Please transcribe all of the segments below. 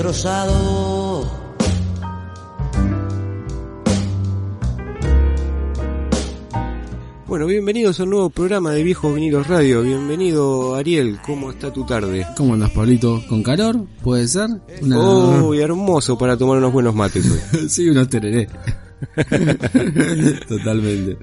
Destrozado. Bueno, bienvenidos a un nuevo programa de Viejos Vinilos Radio. Bienvenido, Ariel. ¿Cómo está tu tarde? ¿Cómo andas, Pablito? ¿Con calor? ¿Puede ser? Una... Uy, hermoso para tomar unos buenos mates hoy. sí, unos tereré. Totalmente.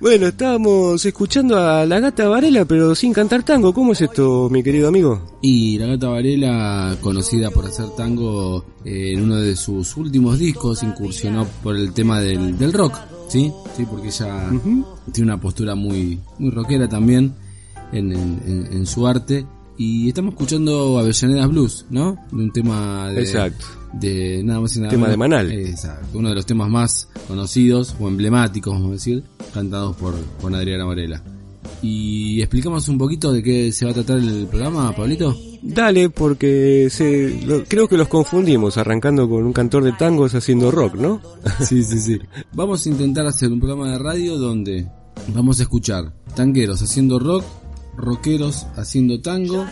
Bueno, estábamos escuchando a la gata Varela, pero sin cantar tango. ¿Cómo es esto, mi querido amigo? Y la gata Varela, conocida por hacer tango eh, en uno de sus últimos discos, incursionó por el tema del, del rock, ¿sí? Sí, porque ella tiene una postura muy, muy rockera también en, en, en su arte. Y estamos escuchando Avellaneda Blues, ¿no? De un tema de, Exacto. de nada más y nada Tema menos. de Manal. Exacto, uno de los temas más conocidos o emblemáticos, vamos a decir, cantados por, por Adriana Varela. Y explicamos un poquito de qué se va a tratar el programa, Pablito. Dale, porque se, lo- creo que los confundimos, arrancando con un cantor de tangos haciendo rock, ¿no? Sí, sí, sí. Vamos a intentar hacer un programa de radio donde vamos a escuchar tangueros haciendo rock, rockeros haciendo tango,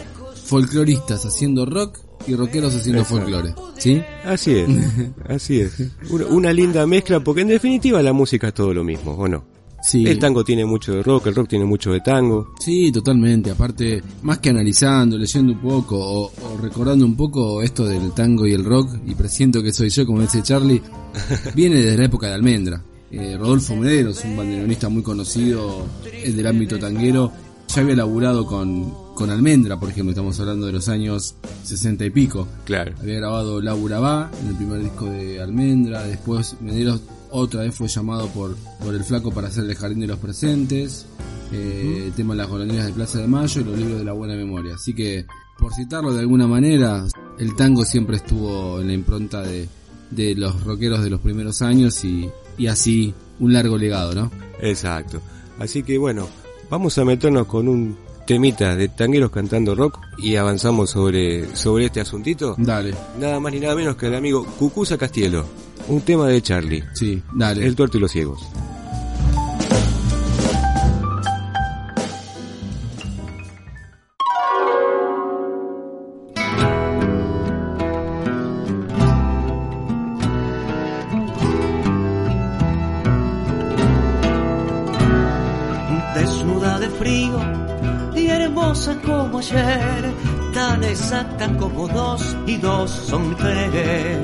folcloristas haciendo rock y rockeros haciendo Exacto. folclore. ¿Sí? Así es, así es. Una, una linda mezcla, porque en definitiva la música es todo lo mismo, ¿o no? Sí. El tango tiene mucho de rock, el rock tiene mucho de tango. Sí, totalmente. Aparte, más que analizando, leyendo un poco o, o recordando un poco esto del tango y el rock, y presiento que soy yo, como dice Charlie, viene desde la época de Almendra. Eh, Rodolfo Mederos, un bandoneonista muy conocido del ámbito tanguero, ya había laburado con, con Almendra, por ejemplo, estamos hablando de los años 60 y pico. Claro. Había grabado Laura Va en el primer disco de Almendra, después Mederos otra vez fue llamado por, por el flaco para hacer el jardín de los presentes, eh, el tema de las golondrinas de Plaza de Mayo y los libros de la buena memoria. Así que, por citarlo de alguna manera, el tango siempre estuvo en la impronta de, de los rockeros de los primeros años y, y así un largo legado, ¿no? Exacto. Así que bueno, vamos a meternos con un temita de tangueros cantando rock y avanzamos sobre, sobre este asuntito. Dale, Nada más ni nada menos que el amigo Cucuza Castielo. Un tema de Charlie. sí, dale. El tuerto y los ciegos. Ayer, tan exacta como dos y dos son tres.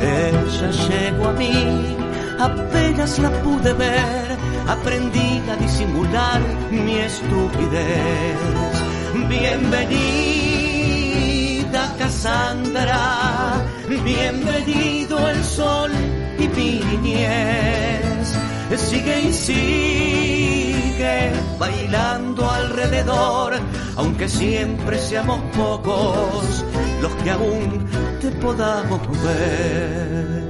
Ella llegó a mí, apenas la pude ver, aprendí a disimular mi estupidez. Bienvenida Cassandra, bienvenido el sol y mi niñez. Sigue y sigue bailando alrededor, aunque siempre seamos pocos los que aún te podamos ver.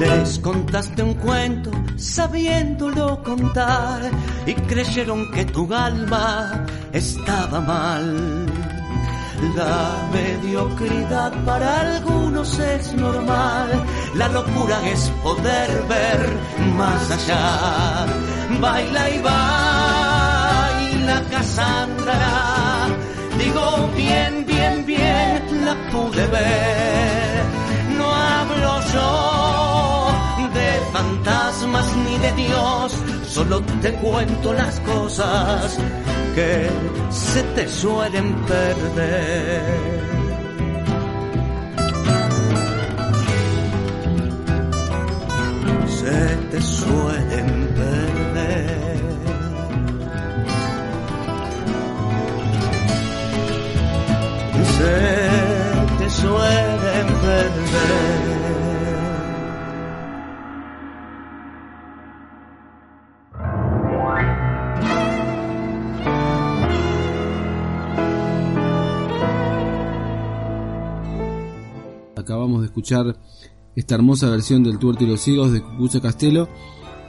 Les contaste un cuento sabiéndolo contar y creyeron que tu alma estaba mal. La mediocridad para algunos es normal, la locura es poder ver más allá. Baila y la casa andará. Digo bien, bien, bien, la pude ver. No hablo yo de fantasmas ni de Dios, solo te cuento las cosas que se te suelen perder. se te suelen perder. Escuchar esta hermosa versión del Tuerto y los Ciegos de Cucuza Castelo.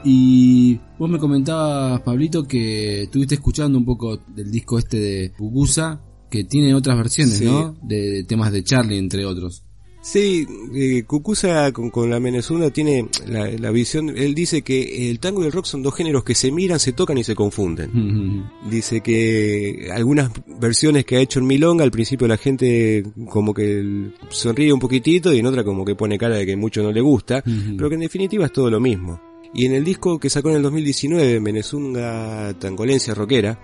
Y vos me comentabas, Pablito, que estuviste escuchando un poco del disco este de Cucuza, que tiene otras versiones, Sí. ¿no? De, de temas de Charlie, entre otros. Sí, eh, Cucuza con, con la Menezunda tiene la, la visión, él dice que el tango y el rock son dos géneros que se miran, se tocan y se confunden. Dice que algunas versiones que ha hecho en Milonga, al principio la gente como que sonríe un poquitito y en otra como que pone cara de que mucho no le gusta, pero que en definitiva es todo lo mismo. Y en el disco que sacó en el 2019, Menezunga Tangolencia Rockera,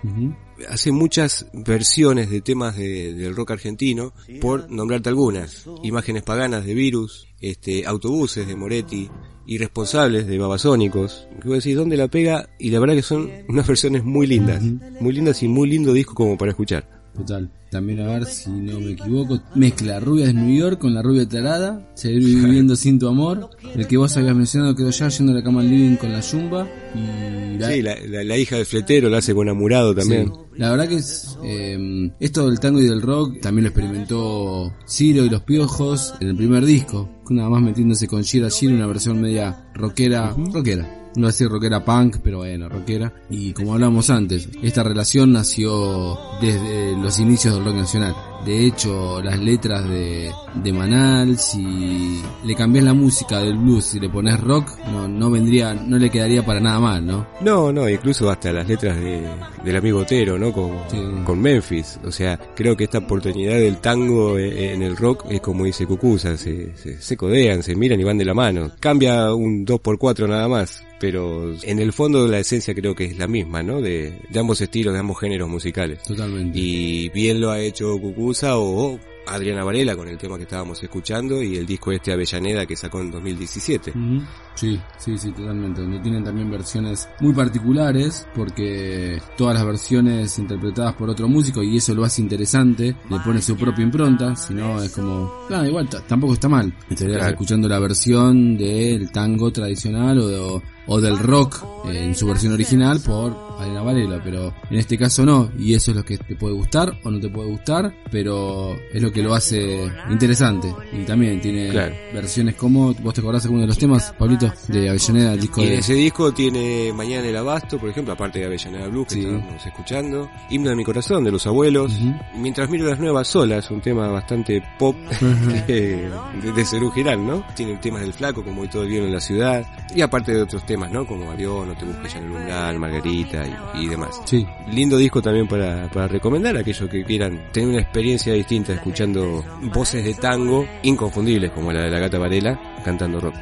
hace muchas versiones de temas de- del rock argentino, por nombrarte algunas. Imágenes paganas de Virus, este, autobuses de Moretti, irresponsables de Babasónicos. Que vos decís, ¿dónde la pega? Y la verdad que son unas versiones muy lindas. Muy lindas y muy lindo disco como para escuchar. Total. También a ver si no me equivoco. Mezcla Rubia de New York con la rubia tarada. Seguir viviendo sin tu amor. El que vos habías mencionado quedó ya yendo a la cama al living con la yumba. Y la, Sí, la, la- la hija del fletero la hace con Amurado también. Sí. La verdad que es, eh, esto del tango y del rock también lo experimentó Ciro y los Piojos en el primer disco, nada más metiéndose con Shira Shira, una versión media rockera, rockera. No decir rockera punk, pero bueno, rockera. Y como hablamos antes, esta relación nació desde los inicios del rock nacional. De hecho, las letras de, de Manal, si le cambias la música del blues y le pones rock, no, no vendría, no le quedaría para nada mal, ¿no? No, no, incluso hasta las letras de, del amigo Otero, ¿no? Con, Sí. con Memphis. O sea, creo que esta oportunidad del tango eh, en el rock es como dice Cucuza, se, se, se codean, se miran y van de la mano. Cambia un 2x4 nada más, pero en el fondo la esencia creo que es la misma, ¿no? De, de ambos estilos, de ambos géneros musicales. Totalmente. Y bien lo ha hecho Cucuza o Adriana Varela con el tema que estábamos escuchando y el disco este Avellaneda que sacó en 2017. Ujú. Sí, sí, sí, totalmente. Donde tienen también versiones muy particulares, porque todas las versiones interpretadas por otro músico, y eso lo hace interesante, le pone su propia impronta, si no es como, claro, igual t- tampoco está mal. Estarías Claro. escuchando la versión del tango tradicional o, de- o del rock eh, en su versión original por Adriana Varela, pero en este caso no, y eso es lo que te puede gustar o no te puede gustar, pero es lo que lo hace interesante. Y también tiene Claro. versiones como, ¿vos te acordás alguno de los temas, Pablito? De Avellaneda, el disco Y de... ese disco tiene Mañana en el Abasto, por ejemplo, aparte de Avellaneda Blues que Sí. estábamos escuchando, Himno de mi corazón de los abuelos, Ujú. Mientras miro las nuevas solas, un tema bastante pop que- de, de Cerú Girán, ¿no? Tiene temas del flaco, como hoy todo el bien en la ciudad, y aparte de otros temas, ¿no? Como Avión, No te busques ya en el umbral, Margarita y, y demás. Sí, Lindo disco también para, para recomendar a aquellos que quieran tener una experiencia distinta escuchando voces de tango inconfundibles como la de la gata Varela cantando rock.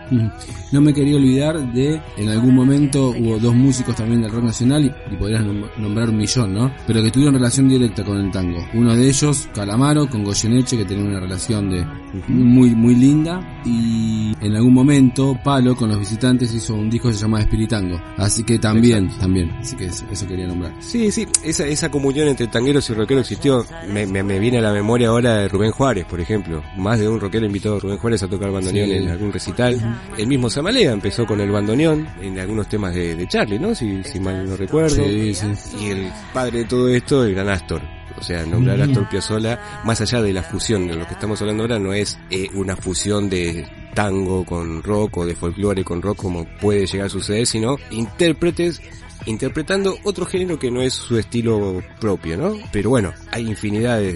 No me quería olvidar de, en algún momento hubo dos músicos también del rock nacional y, y podrías nom- nombrar un millón, ¿no? Pero que tuvieron relación directa con el tango. Uno de ellos, Calamaro, con Goyeneche, que tenía una relación de muy, muy linda. Y en algún momento, Palo, con los visitantes, hizo un disco que se llama Espiritango. Así que también, también. Así que eso, eso quería nombrar. Sí, sí, esa, esa comunión entre tangueros y rockeros existió. Me, me, me viene a la memoria ahora de Rubén Juárez, por ejemplo. Más de un rockero invitado a Rubén Juárez a tocar bandoneón Sí. en algún recital. El mismo Samalea empezó con el bandoneón en algunos temas de, de Charlie, ¿no? Si, si mal no recuerdo. Sí, sí. Y el padre de todo esto, el gran Astor. O sea, nombrar a Astor Piazzolla, más allá de la fusión, de lo que estamos hablando ahora, no es eh, una fusión de tango con rock o de folclore con rock como puede llegar a suceder, sino intérpretes interpretando otro género que no es su estilo propio, ¿no? Pero bueno, hay infinidades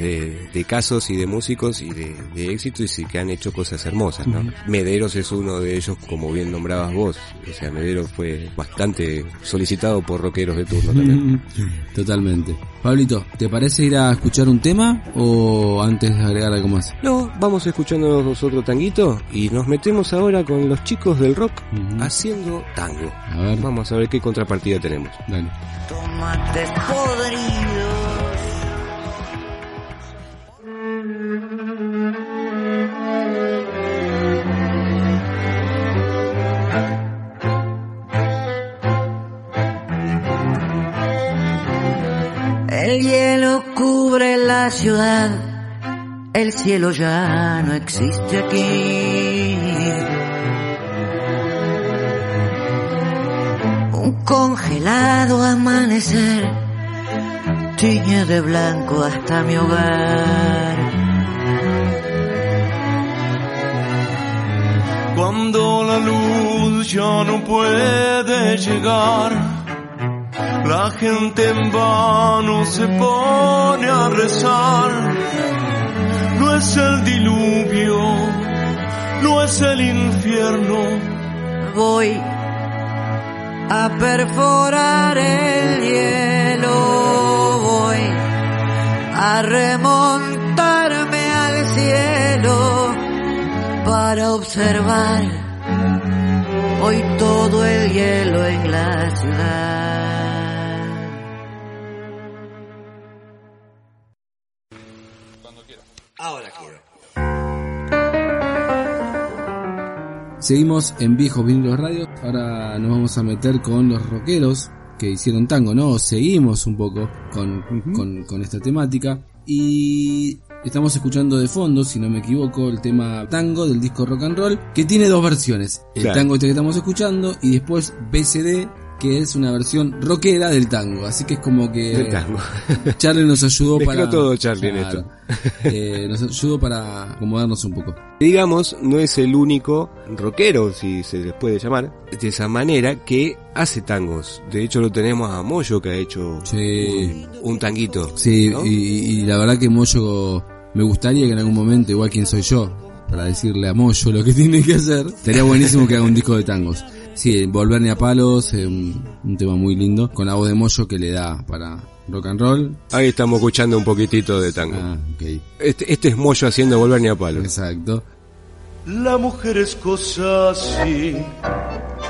de, casos y de músicos y de, éxitos y que han hecho cosas hermosas, ¿no? Mederos es uno de ellos, como bien nombrabas vos. O sea, Mederos fue bastante solicitado por rockeros de turno también. Totalmente. Pablito, ¿te parece ir a escuchar un tema o antes de agregar algo más? No, vamos escuchando nosotros tanguito y nos metemos ahora con los chicos del rock haciendo tango. A ver. Vamos a ver qué contrapartida tenemos. Dale. Tomates podridos. El hielo cubre la ciudad, el cielo ya no existe aquí. Congelado amanecer tiñe de blanco hasta mi hogar. Cuando la luz ya no puede llegar la gente en vano se pone a rezar. No es el diluvio, no es el infierno. Voy a perforar el hielo, voy a remontarme al cielo para observar hoy todo el hielo en la ciudad. Seguimos en Viejos Vinilos Radio. Ahora nos vamos a meter con los rockeros que hicieron tango, ¿no? Seguimos un poco con, con, esta temática. Y estamos escuchando de fondo, si no me equivoco, el tema tango del disco rock and roll, que tiene dos versiones. El tango este que estamos escuchando y después BCD que es una versión rockera del tango. Así que es como que Charlie nos ayudó para. todo Charlie en esto. Eh, nos ayudó para acomodarnos un poco. Digamos, no es el único rockero, si se les puede llamar, de esa manera, que hace tangos. De hecho, lo tenemos a Moyo que ha hecho un, tanguito. Sí, y, la verdad que Moyo me gustaría que en algún momento, igual quien soy yo, para decirle a Moyo lo que tiene que hacer, sería buenísimo que haga un disco de tangos. Sí, Volverme a Palos, es un, tema muy lindo, con la voz de Moyo que le da para rock and roll. Ahí estamos escuchando un poquitito de tango. Ah, este, este, es Moyo haciendo Volverme a Palos. Exacto. La mujer es cosa así.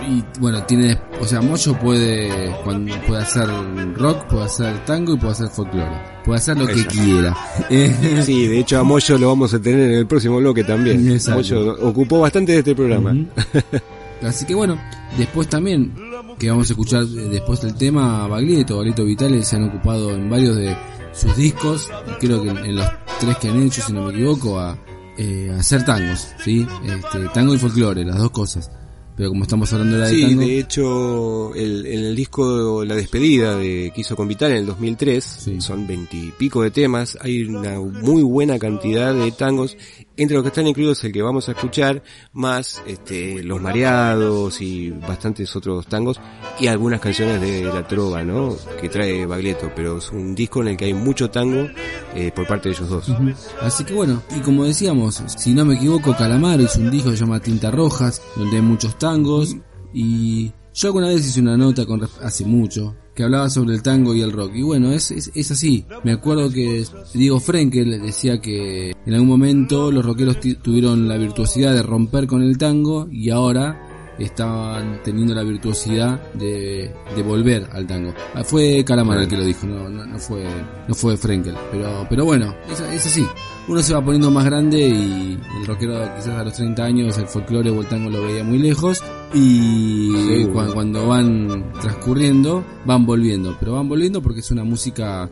Y bueno, tiene, o sea, Moyo puede, cuando, puede hacer rock, puede hacer tango y puede hacer folclore. Puede hacer lo que quiera. sí, de hecho a Moyo lo vamos a tener en el próximo bloque también. Moyo ocupó bastante de este programa. Así que bueno, después también, que vamos a escuchar después del tema, Baglietto, Baglietto Vitales se han ocupado en varios de sus discos, creo que en, los tres que han hecho, si no me equivoco, a, eh, hacer tangos, ¿sí? Este, tango y folclore, las dos cosas pero como estamos hablando de la sí, de hecho, el, en el disco La Despedida de que hizo con Vital en el 2003, son veintipico de temas, hay una muy buena cantidad de tangos, entre los que están incluidos el que vamos a escuchar, más este, Los Mareados y bastantes otros tangos, y algunas canciones de la trova, ¿no? Que trae Baglietto, pero es un disco en el que hay mucho tango eh, por parte de ellos dos. Así que bueno, y como decíamos, si no me equivoco, Calamaro hizo un disco que se llama Tinta Rojas, donde hay muchos tangos, y yo alguna vez hice una nota con hace mucho que hablaba sobre el tango y el rock. Y bueno, es, es, es así. Me acuerdo que Diego Frenkel decía que en algún momento los rockeros tuvieron la virtuosidad de romper con el tango y ahora estaban teniendo la virtuosidad de, de volver al tango. Ah, fue Calamar el que lo dijo, no, no, fue no fue Frenkel, pero pero bueno, es, es, así. Uno se va poniendo más grande y el rockero quizás a los 30 años el folclore o el tango lo veía muy lejos y cuando, van transcurriendo van volviendo, pero van volviendo porque es una música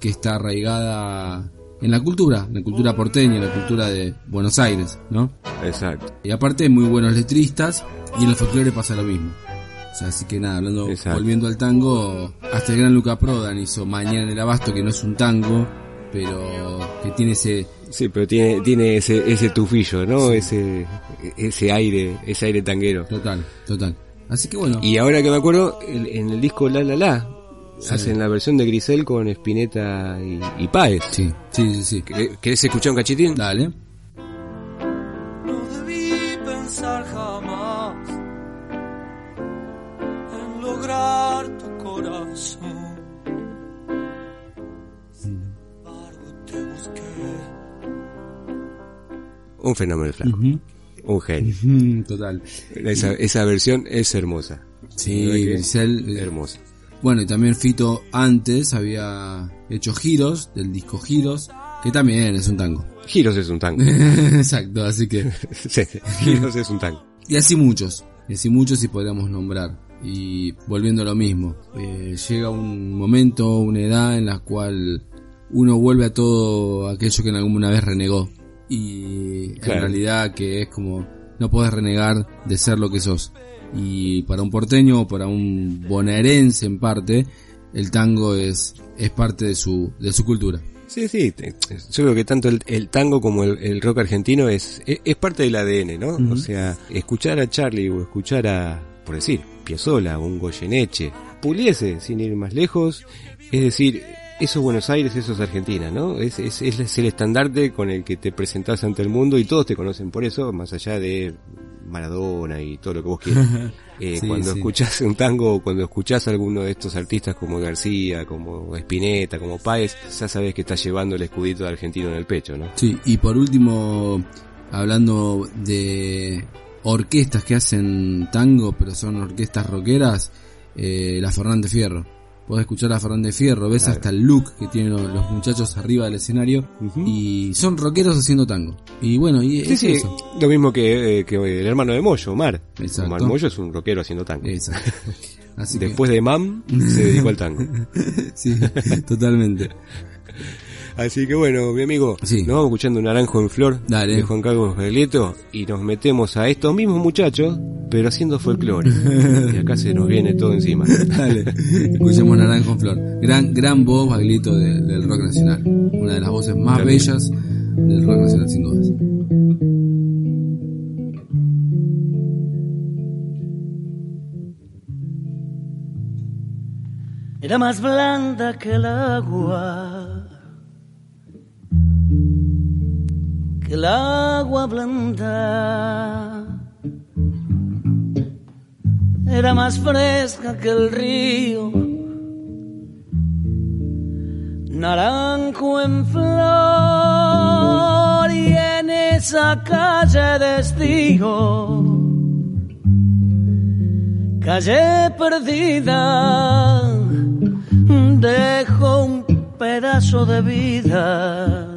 que está arraigada en la cultura, en la cultura porteña, en la cultura de Buenos Aires, ¿no? Exacto. Y aparte muy buenos letristas y en el folclore pasa lo mismo. O sea, así que nada, hablando, volviendo al tango, hasta el gran Luca Prodan hizo Mañana en el Abasto, que no es un tango, pero que tiene ese... Sí, pero tiene, tiene ese, ese tufillo, ¿no? Ese, ese aire, ese aire tanguero. Total, total. Así que bueno. Y ahora que me acuerdo, en el disco La La La, hacen la versión de Grisel con Spinetta y, y Páez. Sí, sí, sí, sí. ¿Querés escuchar un cachitín? Dale. No debí pensar jamás en lograr tu corazón. Sin embargo, te busqué. Un fenómeno flaco. Un genio. Total. Esa, esa versión es hermosa. Sí, Grisel. Eh, hermosa. Bueno, y también Fito antes había hecho Giros, del disco Giros, que también es un tango. Giros es un tango. Exacto, así que... sí, Giros es un tango. Y así muchos, y así muchos y podríamos nombrar. Y volviendo a lo mismo, eh, llega un momento, una edad en la cual uno vuelve a todo aquello que en alguna vez renegó. Y en realidad que es como, no puedes renegar de ser lo que sos y para un porteño para un bonaerense en parte, el tango es, es parte de su, de su cultura. Sí, sí, yo creo que tanto el, tango como el, rock argentino es, es, parte del ADN, ¿no? O sea, escuchar a Charlie o escuchar a, por decir, Piazzolla o un Goyeneche, Puliese, sin ir más lejos, es decir, eso es Buenos Aires, eso es Argentina, ¿no? Es, es, es el estandarte con el que te presentás ante el mundo y todos te conocen por eso, más allá de Maradona y todo lo que vos quieras. Eh, cuando escuchás un tango cuando escuchás a alguno de estos artistas como García, como Spinetta, como Páez, ya sabes que estás llevando el escudito de argentino en el pecho, ¿no? Sí, y por último, hablando de orquestas que hacen tango, pero son orquestas rockeras, eh, la Fernández Fierro podés escuchar a Fernández Fierro, ves hasta el look que tienen los, muchachos arriba del escenario y son rockeros haciendo tango. Y bueno, y es eso. Lo mismo que, eh, el hermano de Moyo, Omar. Omar Moyo es un rockero haciendo tango. Exacto. Después de Mam se dedicó al tango. sí, totalmente. Así que bueno, mi amigo, nos vamos escuchando un naranjo en flor de Juan Carlos Berlieto y nos metemos a estos mismos muchachos, pero haciendo folclore. y acá se nos viene todo encima. Dale, escuchemos Naranjo en flor. Gran, gran voz, Baglito, del rock nacional. Una de las voces más bellas del rock nacional, sin dudas. Era más blanda que el agua que el agua blanda era más fresca que el río, naranjo en flor y en esa calle de estío, calle perdida, dejo un pedazo de vida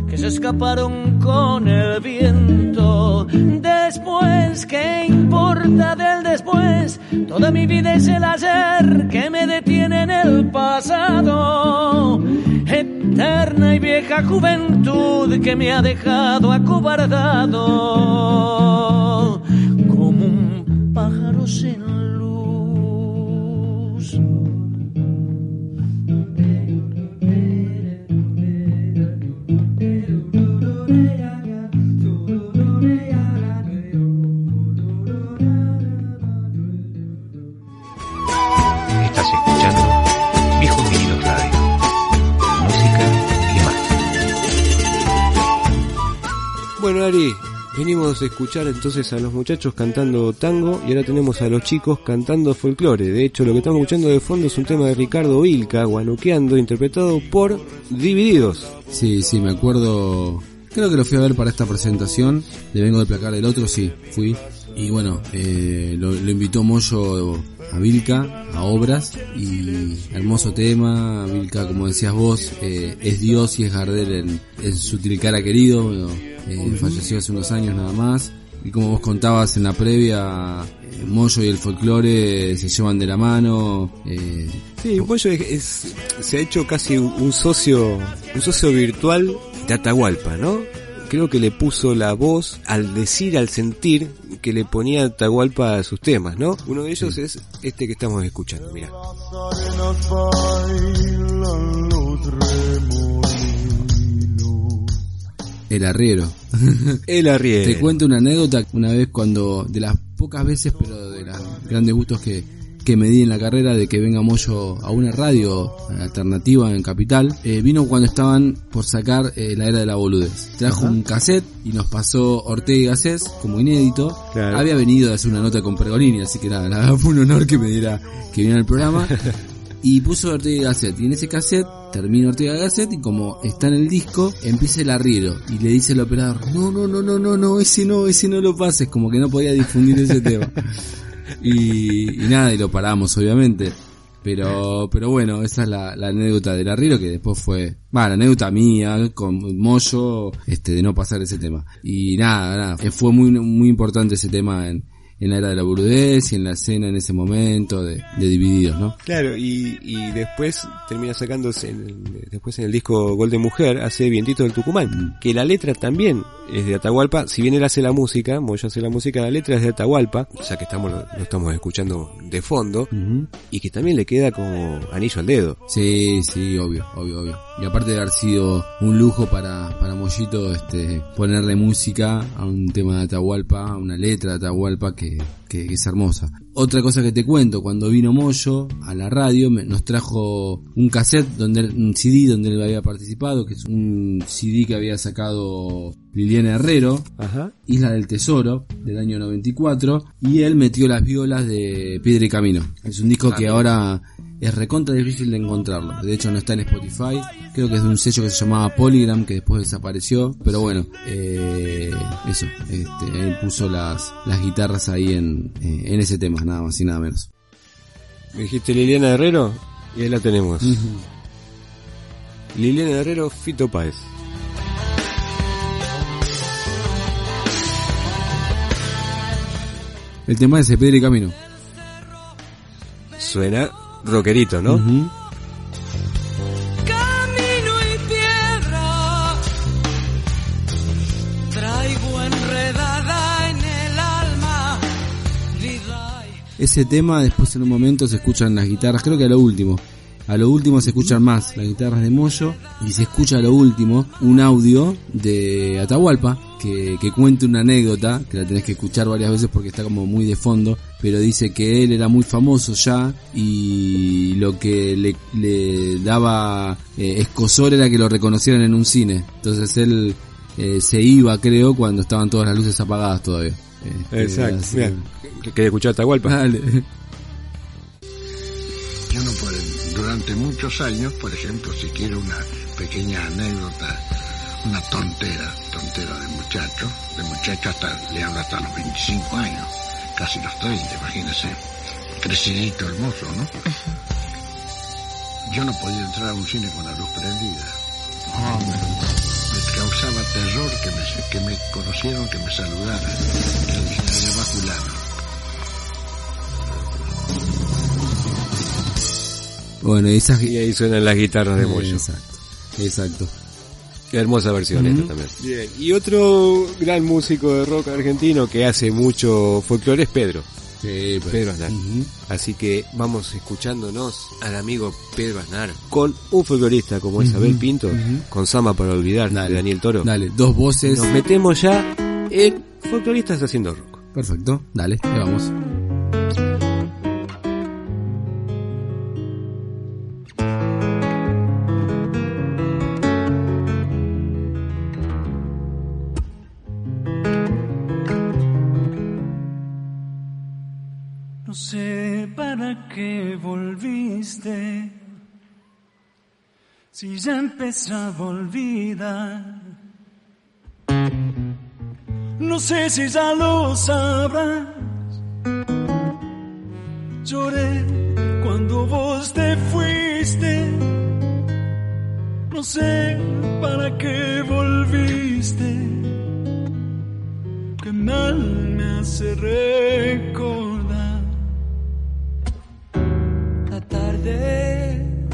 que se escaparon con el viento. Después, ¿qué importa del después? Toda mi vida es el ayer que me detiene en el pasado. Eterna y vieja juventud que me ha dejado acobardado como un pájaro sin Bueno, venimos a escuchar entonces a los muchachos cantando tango y ahora tenemos a los chicos cantando folclore. De hecho, lo que estamos escuchando de fondo es un tema de Ricardo Vilca, Guanuqueando, interpretado por Divididos. Sí, sí, me acuerdo. Creo que lo fui a ver para esta presentación. Le vengo de placar del otro, sí, fui. Y bueno, eh, lo, invitó Moyo a Vilca, a obras, y hermoso tema. Vilca, como decías vos, eh, es Dios y es Gardel en, en su tilcara querido. Eh, falleció hace unos años nada más. y como vos contabas en la previa, eh, Moyo y el folclore se llevan de la mano. Eh, sí, Moyo es, se ha hecho casi un socio, un socio virtual de Atahualpa, ¿no? Creo que le puso la voz al decir, al sentir que le ponía Atahualpa a sus temas, ¿no? Uno de ellos es este que estamos escuchando, mira. El arriero. El arriero. Te cuento una anécdota una vez cuando, de las pocas veces, pero de los grandes gustos que, que me di en la carrera de que venga Moyo a una radio alternativa en Capital, eh, vino cuando estaban por sacar eh, la era de la boludez. Trajo un cassette y nos pasó Ortega y Gasset como inédito. Había venido a hacer una nota con Pergolini, así que nada, fue un honor que me diera que viniera al programa. y puso Ortega y Gasset. Y en ese cassette termina Ortega y Gasset y como está en el disco, empieza el arriero y le dice al operador, no, no, no, no, no, no, ese no, ese no lo pases, como que no podía difundir ese tema. Y, nada, y lo paramos obviamente. Pero, pero bueno, esa es la, anécdota del arriero que después fue, va, la anécdota mía con Moyo, este, de no pasar ese tema. Y nada, nada, fue muy, muy importante ese tema en, en la era de la burudez y en la escena en ese momento de, Divididos, ¿no? Claro, y, después termina sacándose, después en el disco Gol de Mujer, hace Vientito del Tucumán, mm. que la letra también es de Atahualpa, si bien él hace la música, Moyo hace la música, la letra es de Atahualpa, ya que estamos lo, estamos escuchando de fondo, y que también le queda como anillo al dedo. Sí, sí, obvio, obvio, obvio. Y aparte de haber sido un lujo para, para Mollito este, ponerle música a un tema de Atahualpa, a una letra de Atahualpa que que, es hermosa. Otra cosa que te cuento, cuando vino Moyo a la radio, nos trajo un cassette, donde, un CD donde él había participado, que es un CD que había sacado Liliana Herrero, Isla del Tesoro, del año 94, y él metió las violas de Piedra y Camino. Es un disco que ahora es recontra difícil de encontrarlo. De hecho no está en Spotify. Creo que es de un sello que se llamaba Polygram que después desapareció. Pero bueno, eh, eso. Este, él puso las, las guitarras ahí en, eh, en ese tema, nada más y nada menos. Me dijiste Liliana Herrero y ahí la tenemos. Liliana Herrero, Fito Páez. El tema es Pedro y Camino. Suena rockerito, ¿no? Camino y piedra, traigo enredada en el alma. Ese tema después en un momento se escuchan las guitarras, creo que a lo último. A lo último se escuchan más las guitarras de Moyo y se escucha a lo último un audio de Atahualpa que, que cuenta una anécdota, que la tenés que escuchar varias veces porque está como muy de fondo, pero dice que él era muy famoso ya y lo que le, daba eh, escosor era que lo reconocieran en un cine. Entonces él eh, se iba, creo, cuando estaban todas las luces apagadas todavía. Este, Exacto. ¿Quería escuchar a Atahualpa? Dale. Yo no puedo, durante muchos años, por ejemplo, si quiero una pequeña anécdota, una tontera, tontera de muchacho, de muchacho hasta, le hablo hasta los 25 años casi los 30, imagínese. Crecidito hermoso, ¿no? Yo no podía entrar a un cine con la luz prendida. Ah. me, causaba terror que me, que me conocieron, que me saludaran. Que le Bueno, y ahí suenan las guitarras de Moyo. Exacto, exacto. Qué hermosa versión esta también. Bien. Y otro gran músico de rock argentino que hace mucho folclore es Pedro. Sí, pues. Pedro Aznar. Así que vamos escuchándonos al amigo Pedro Aznar con un folclorista como Isabel Pinto, con Sama para olvidar de Daniel Toro. Dale, dos voces. Nos metemos ya en folcloristas haciendo rock. Perfecto, dale, le vamos. Si ya empezaba a olvidar. No sé si ya lo sabrás. Lloré cuando vos te fuiste. No sé para qué volviste. Que mal me hace recordar.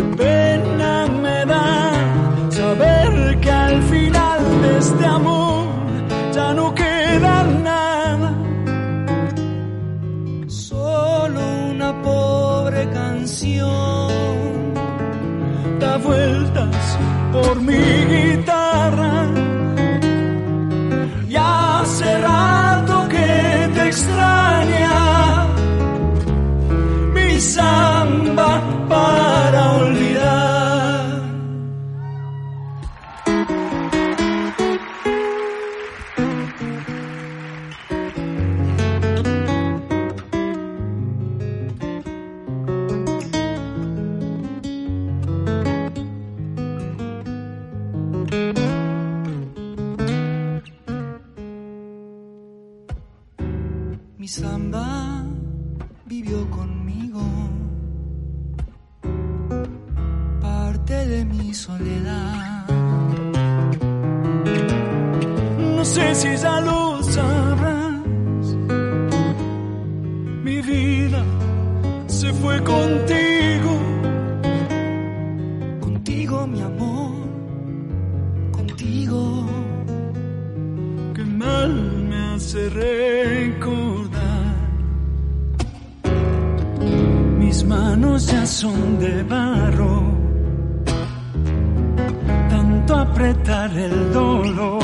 Qué pena me da saber que al final de este amor ya no queda nada. Solo una pobre canción. Da vueltas por mi hace recordar. Mis manos ya son de barro, tanto apretar el dolor.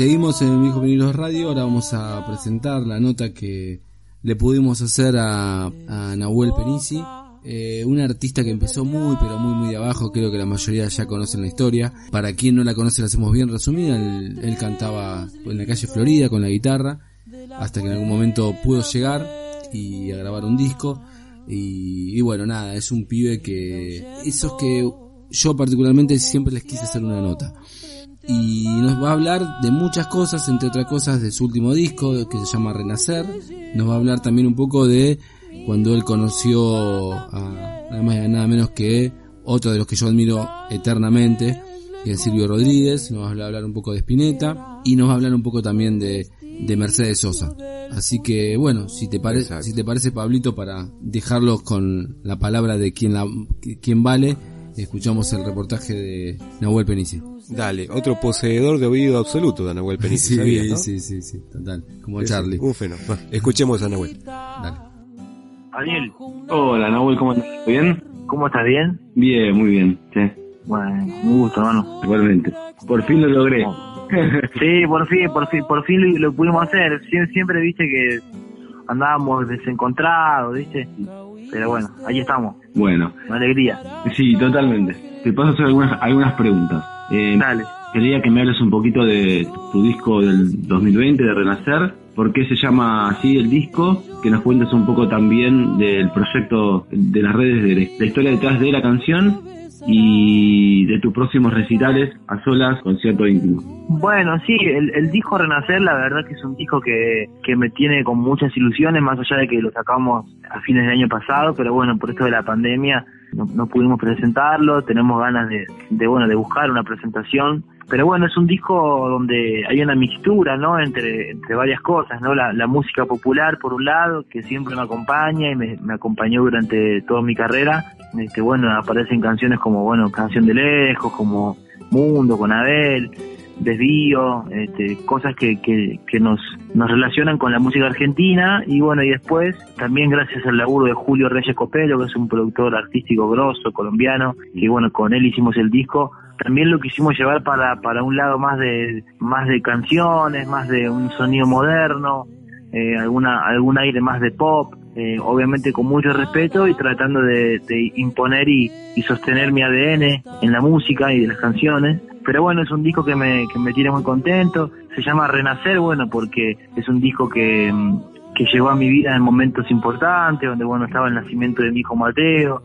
Seguimos en Viejo Vinilos Radio, ahora vamos a presentar la nota que le pudimos hacer a, a Nahuel Penisi, eh, un artista que empezó muy pero muy muy de abajo, creo que la mayoría ya conocen la historia. Para quien no la conoce la hacemos bien resumida, él, él cantaba en la calle Florida con la guitarra, hasta que en algún momento pudo llegar y a grabar un disco. Y, y bueno, nada, es un pibe que... Esos que yo particularmente siempre les quise hacer una nota y nos va a hablar de muchas cosas, entre otras cosas de su último disco que se llama Renacer. Nos va a hablar también un poco de cuando él conoció a nada más y nada menos que otro de los que yo admiro eternamente, que es Silvio Rodríguez. Nos va a hablar un poco de Spinetta y nos va a hablar un poco también de, de Mercedes Sosa. Así que bueno, si te parece, si te parece Pablito para dejarlos con la palabra de quien la, quien vale, escuchamos el reportaje de Nahuel Penici. Dale, otro poseedor de oído absoluto de Nahuel Penici, Sí, ¿sabías, no? sí, sí, sí, total. Como Charlie. Un fenómeno. Escuchemos a Nahuel. Dale. Ariel, Hola, Nahuel, ¿cómo estás? ¿Todo ¿Bien? ¿cómo estás? ¿Bien? Bien, muy bien, sí. Bueno, un gusto, hermano. Igualmente. Por fin lo logré. Sí, por fin, por fin, por fin lo, lo pudimos hacer. Siempre, siempre viste que andábamos desencontrados, viste. Pero bueno, ahí estamos. bueno, Una alegría. sí, totalmente. Te paso a hacer algunas, algunas preguntas. Eh, Dale. Quería que me hables un poquito de tu disco del 2020, de Renacer. ¿Por qué se llama así el disco? Que nos cuentes un poco también del proyecto de las redes, de la historia detrás de la canción y de tus próximos recitales a solas, concierto íntimo. Bueno, sí, el, el, disco Renacer, la verdad que es un disco que, que me tiene con muchas ilusiones, más allá de que lo sacamos a fines del año pasado, pero bueno, por esto de la pandemia no, no pudimos presentarlo, tenemos ganas de, de, bueno, de buscar una presentación pero bueno, es un disco donde hay una mixtura, ¿no? Entre, entre varias cosas, ¿no? La, la música popular, por un lado, que siempre me acompaña y me, me, acompañó durante toda mi carrera. Este, bueno, aparecen canciones como, bueno, Canción de Lejos, como Mundo, con Abel, Desvío, este, cosas que, que, que nos, nos relacionan con la música argentina. Y bueno, y después, también gracias al laburo de Julio Reyes Copelo, que es un productor artístico grosso, colombiano, y bueno, con él hicimos el disco también lo quisimos llevar para, para un lado más de, más de canciones, más de un sonido moderno, eh, alguna, algún aire más de pop, eh, obviamente con mucho respeto y tratando de, de imponer y, y, sostener mi ADN en la música y de las canciones. Pero bueno, es un disco que me, que me tiene muy contento. Se llama Renacer, bueno, porque es un disco que, que llegó a mi vida en momentos importantes, donde bueno estaba el nacimiento de mi hijo Mateo,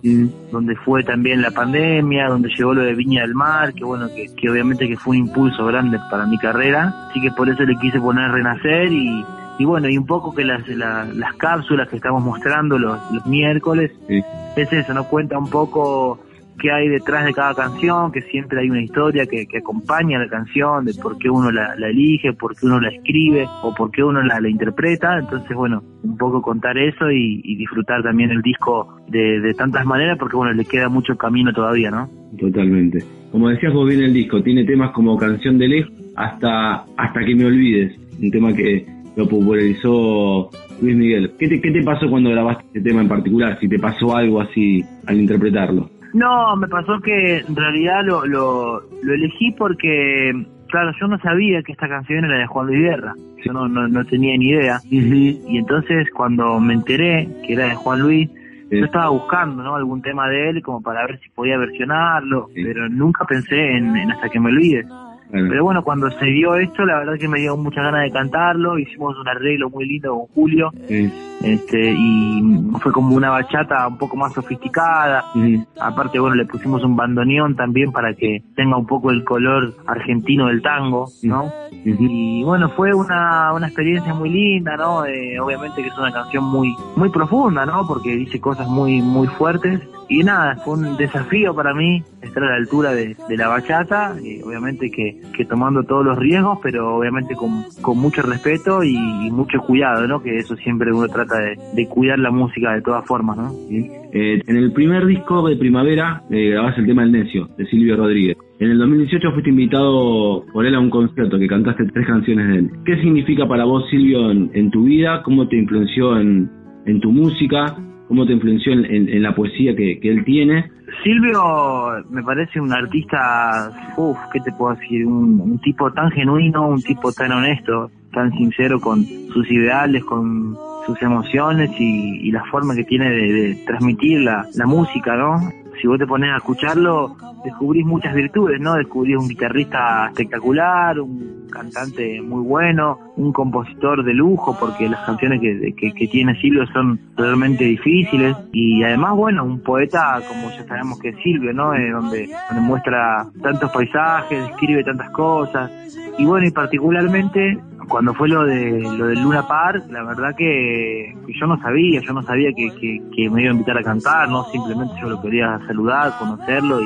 donde fue también la pandemia, donde llegó lo de Viña del Mar, que bueno, que, que obviamente que fue un impulso grande para mi carrera, así que por eso le quise poner Renacer y, y bueno, y un poco que las, la, las cápsulas que estamos mostrando los, los miércoles, sí. es eso, nos cuenta un poco qué hay detrás de cada canción, que siempre hay una historia que, que acompaña a la canción, de por qué uno la, la, elige, por qué uno la escribe o por qué uno la, la interpreta. Entonces, bueno, un poco contar eso y, y disfrutar también el disco de, de, tantas maneras, porque bueno, le queda mucho camino todavía, ¿no? Totalmente. Como decías vos bien el disco, tiene temas como Canción de Lejos hasta, hasta que me olvides, un tema que lo popularizó Luis Miguel. ¿Qué te, ¿Qué te pasó cuando grabaste este tema en particular? Si te pasó algo así al interpretarlo. No, me pasó que en realidad lo, lo, lo elegí porque, claro, yo no sabía que esta canción era de Juan Luis Guerra. Yo no, no, no tenía ni idea. Uh -huh. Y entonces cuando me enteré que era de Juan Luis, sí. yo estaba buscando ¿no? algún tema de él como para ver si podía versionarlo, sí. pero nunca pensé en, en hasta que me olvides. Bueno. Pero bueno, cuando se dio esto, la verdad que me dio muchas ganas de cantarlo. Hicimos un arreglo muy lindo con Julio. Sí. Este, y fue como una bachata un poco más sofisticada. Sí. Aparte, bueno, le pusimos un bandoneón también para que tenga un poco el color argentino del tango, ¿no? Y bueno, fue una, una experiencia muy linda, ¿no? Eh, obviamente que es una canción muy, muy profunda, ¿no? Porque dice cosas muy, muy fuertes. Y nada, fue un desafío para mí estar a la altura de, de la bachata, y obviamente que, que, tomando todos los riesgos, pero obviamente con, con mucho respeto y, mucho cuidado, ¿no? Que eso siempre uno trata de, de cuidar la música de todas formas, ¿no? Eh, en el primer disco de Primavera eh, el tema El Necio, de Silvio Rodríguez. En el 2018 fuiste invitado por él a un concierto que cantaste tres canciones de él. ¿Qué significa para vos, Silvio, en, en tu vida? ¿Cómo te influenció en, en tu música? ¿Cómo te influenció en, en, en la poesía que, que, él tiene? Silvio me parece un artista, uff, ¿qué te puedo decir? Un, un, tipo tan genuino, un tipo tan honesto, tan sincero con sus ideales, con sus emociones y, la forma que tiene de, de transmitir la música, ¿no? Si vos te pones a escucharlo, descubrís muchas virtudes, ¿no? Descubrís un guitarrista espectacular, un cantante muy bueno, un compositor de lujo, porque las canciones que, que, que tiene Silvio son realmente difíciles, y además, bueno, un poeta como ya sabemos que es Silvio, ¿no? Eh, donde, donde muestra tantos paisajes, escribe tantas cosas, y bueno, y particularmente cuando fue lo de lo del Luna Park, la verdad que, que yo no sabía, yo no sabía que, que, que, me iba a invitar a cantar, no simplemente yo lo quería saludar, conocerlo y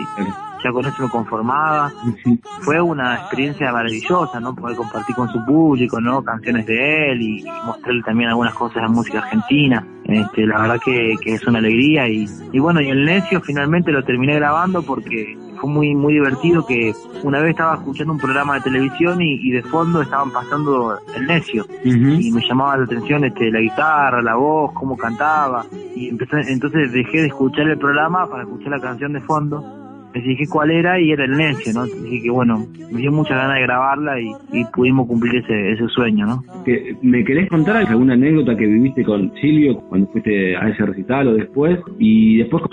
ya con eso me conformaba. Fue una experiencia maravillosa, ¿no? Poder compartir con su público, ¿no? Canciones de él y, y mostrarle también algunas cosas de música argentina. Este, la verdad que, que es una alegría y, y bueno, y el necio finalmente lo terminé grabando porque fue muy muy divertido que una vez estaba escuchando un programa de televisión y, y de fondo estaban pasando el necio. Uh -huh. y me llamaba la atención este la guitarra, la voz, cómo cantaba. Y empecé, entonces dejé de escuchar el programa para escuchar la canción de fondo les dije cuál era y era el necio, ¿no? Dije que bueno, me dio muchas ganas de grabarla y, y pudimos cumplir ese, ese sueño, ¿no? ¿Que, ¿Me querés contar alguna anécdota que viviste con Silvio cuando fuiste a ese recital o después? Y después,